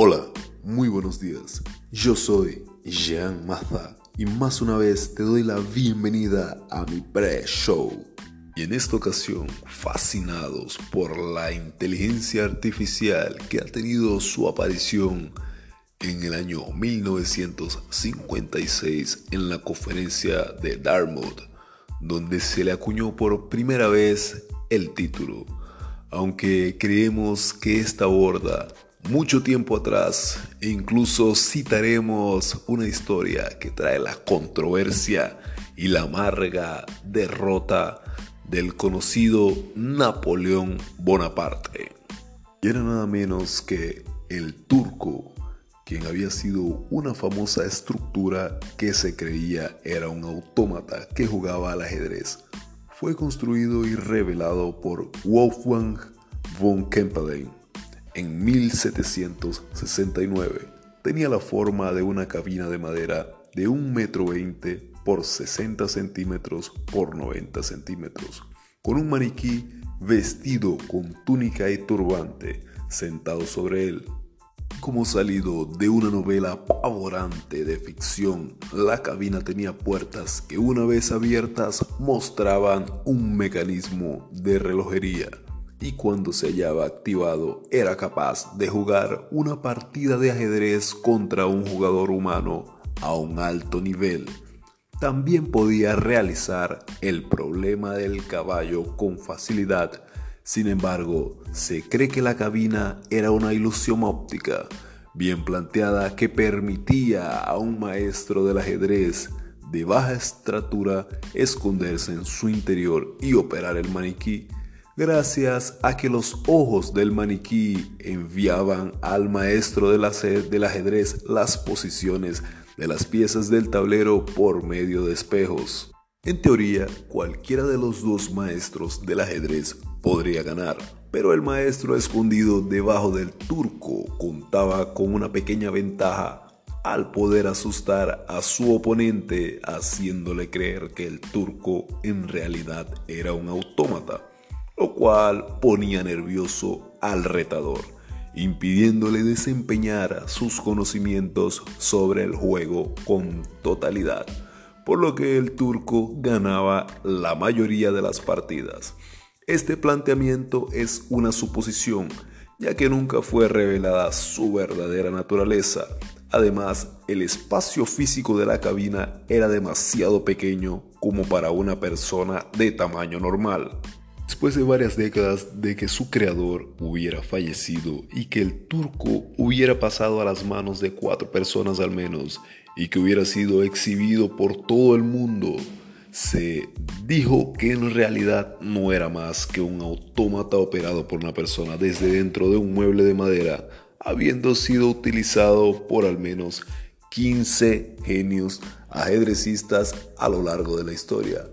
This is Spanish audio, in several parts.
Hola, muy buenos días. Yo soy Jean Maza y más una vez te doy la bienvenida a mi pre-show. Y en esta ocasión, fascinados por la inteligencia artificial que ha tenido su aparición en el año 1956 en la conferencia de Dartmouth, donde se le acuñó por primera vez el título, aunque creemos que esta aborda mucho tiempo atrás incluso citaremos una historia que trae la controversia y la amarga derrota del conocido Napoleón Bonaparte. Y era nada menos que el turco, quien había sido una famosa estructura que se creía era un autómata que jugaba al ajedrez. Fue construido y revelado por Wolfgang von Kempelen en 1769. Tenía la forma de una cabina de madera de 1,20 metro por 60 centímetros por 90 centímetros, con un maniquí vestido con túnica y turbante sentado sobre él. Como salido de una novela pavorante de ficción, la cabina tenía puertas que una vez abiertas mostraban un mecanismo de relojería y cuando se hallaba activado era capaz de jugar una partida de ajedrez contra un jugador humano a un alto nivel también podía realizar el problema del caballo con facilidad. Sin embargo, se cree que la cabina era una ilusión óptica bien planteada que permitía a un maestro del ajedrez de baja estatura esconderse en su interior y operar el maniquí, gracias a que los ojos del maniquí enviaban al maestro del ajedrez las posiciones de las piezas del tablero por medio de espejos. En teoría, cualquiera de los dos maestros del ajedrez podría ganar, pero el maestro escondido debajo del turco contaba con una pequeña ventaja al poder asustar a su oponente haciéndole creer que el turco en realidad era un autómata, lo cual ponía nervioso al retador impidiéndole desempeñar sus conocimientos sobre el juego con totalidad, por lo que el turco ganaba la mayoría de las partidas. Este planteamiento es una suposición, ya que nunca fue revelada su verdadera naturaleza. Además, el espacio físico de la cabina era demasiado pequeño como para una persona de tamaño normal. Después de varias décadas de que su creador hubiera fallecido y que el turco hubiera pasado a las manos de cuatro personas al menos y que hubiera sido exhibido por todo el mundo, se dijo que en realidad no era más que un autómata operado por una persona desde dentro de un mueble de madera, habiendo sido utilizado por al menos 15 genios ajedrecistas a lo largo de la historia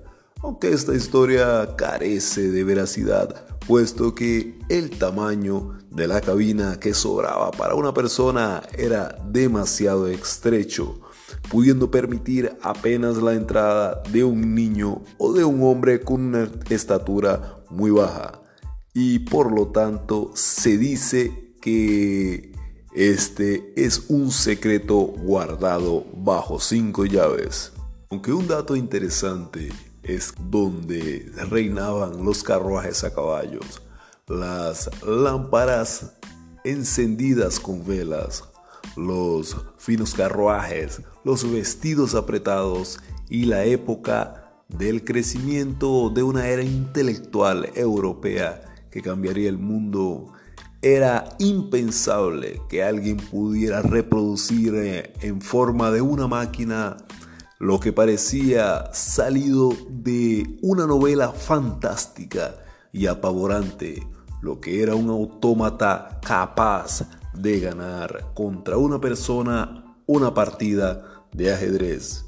aunque esta historia carece de veracidad, puesto que el tamaño de la cabina que sobraba para una persona era demasiado estrecho, pudiendo permitir apenas la entrada de un niño o de un hombre con una estatura muy baja. Y por lo tanto se dice que este es un secreto guardado bajo cinco llaves. Aunque un dato interesante es donde reinaban los carruajes a caballos, las lámparas encendidas con velas, los finos carruajes, los vestidos apretados y la época del crecimiento de una era intelectual europea que cambiaría el mundo. Era impensable que alguien pudiera reproducir eh, en forma de una máquina lo que parecía salido de una novela fantástica y apavorante, lo que era un autómata capaz de ganar contra una persona una partida de ajedrez.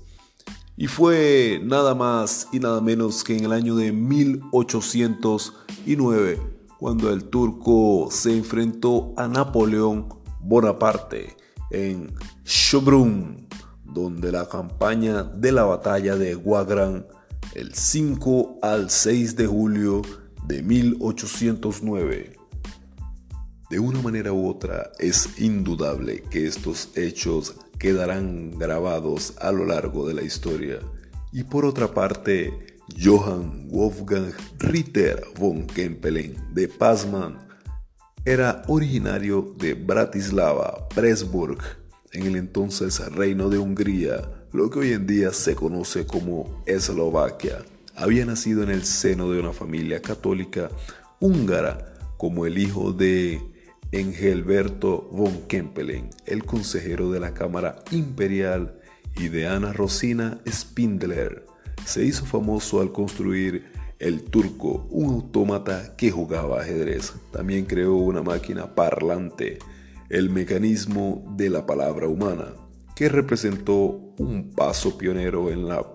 Y fue nada más y nada menos que en el año de 1809 cuando el turco se enfrentó a Napoleón Bonaparte en Schobrunn donde la campaña de la batalla de Wagram el 5 al 6 de julio de 1809 De una manera u otra, es indudable que estos hechos quedarán grabados a lo largo de la historia. Y por otra parte, Johann Wolfgang Ritter von Kempelen de Passmann era originario de Bratislava, Presburg, en el entonces Reino de Hungría, lo que hoy en día se conoce como Eslovaquia. Había nacido en el seno de una familia católica húngara como el hijo de Engelberto von Kempelen, el consejero de la Cámara Imperial, y de Ana Rosina Spindler. Se hizo famoso al construir el turco, un autómata que jugaba ajedrez. También creó una máquina parlante, el mecanismo de la palabra humana, que representó un paso pionero en la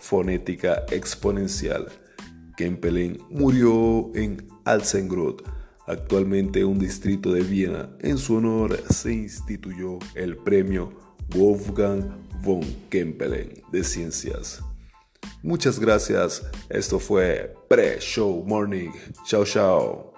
fonética exponencial. Kempelen murió en Alsengrod, actualmente un distrito de Viena. En su honor se instituyó el premio Wolfgang von Kempelen de Ciencias. Muchas gracias. Esto fue Pre-Show Morning. Chao, chao.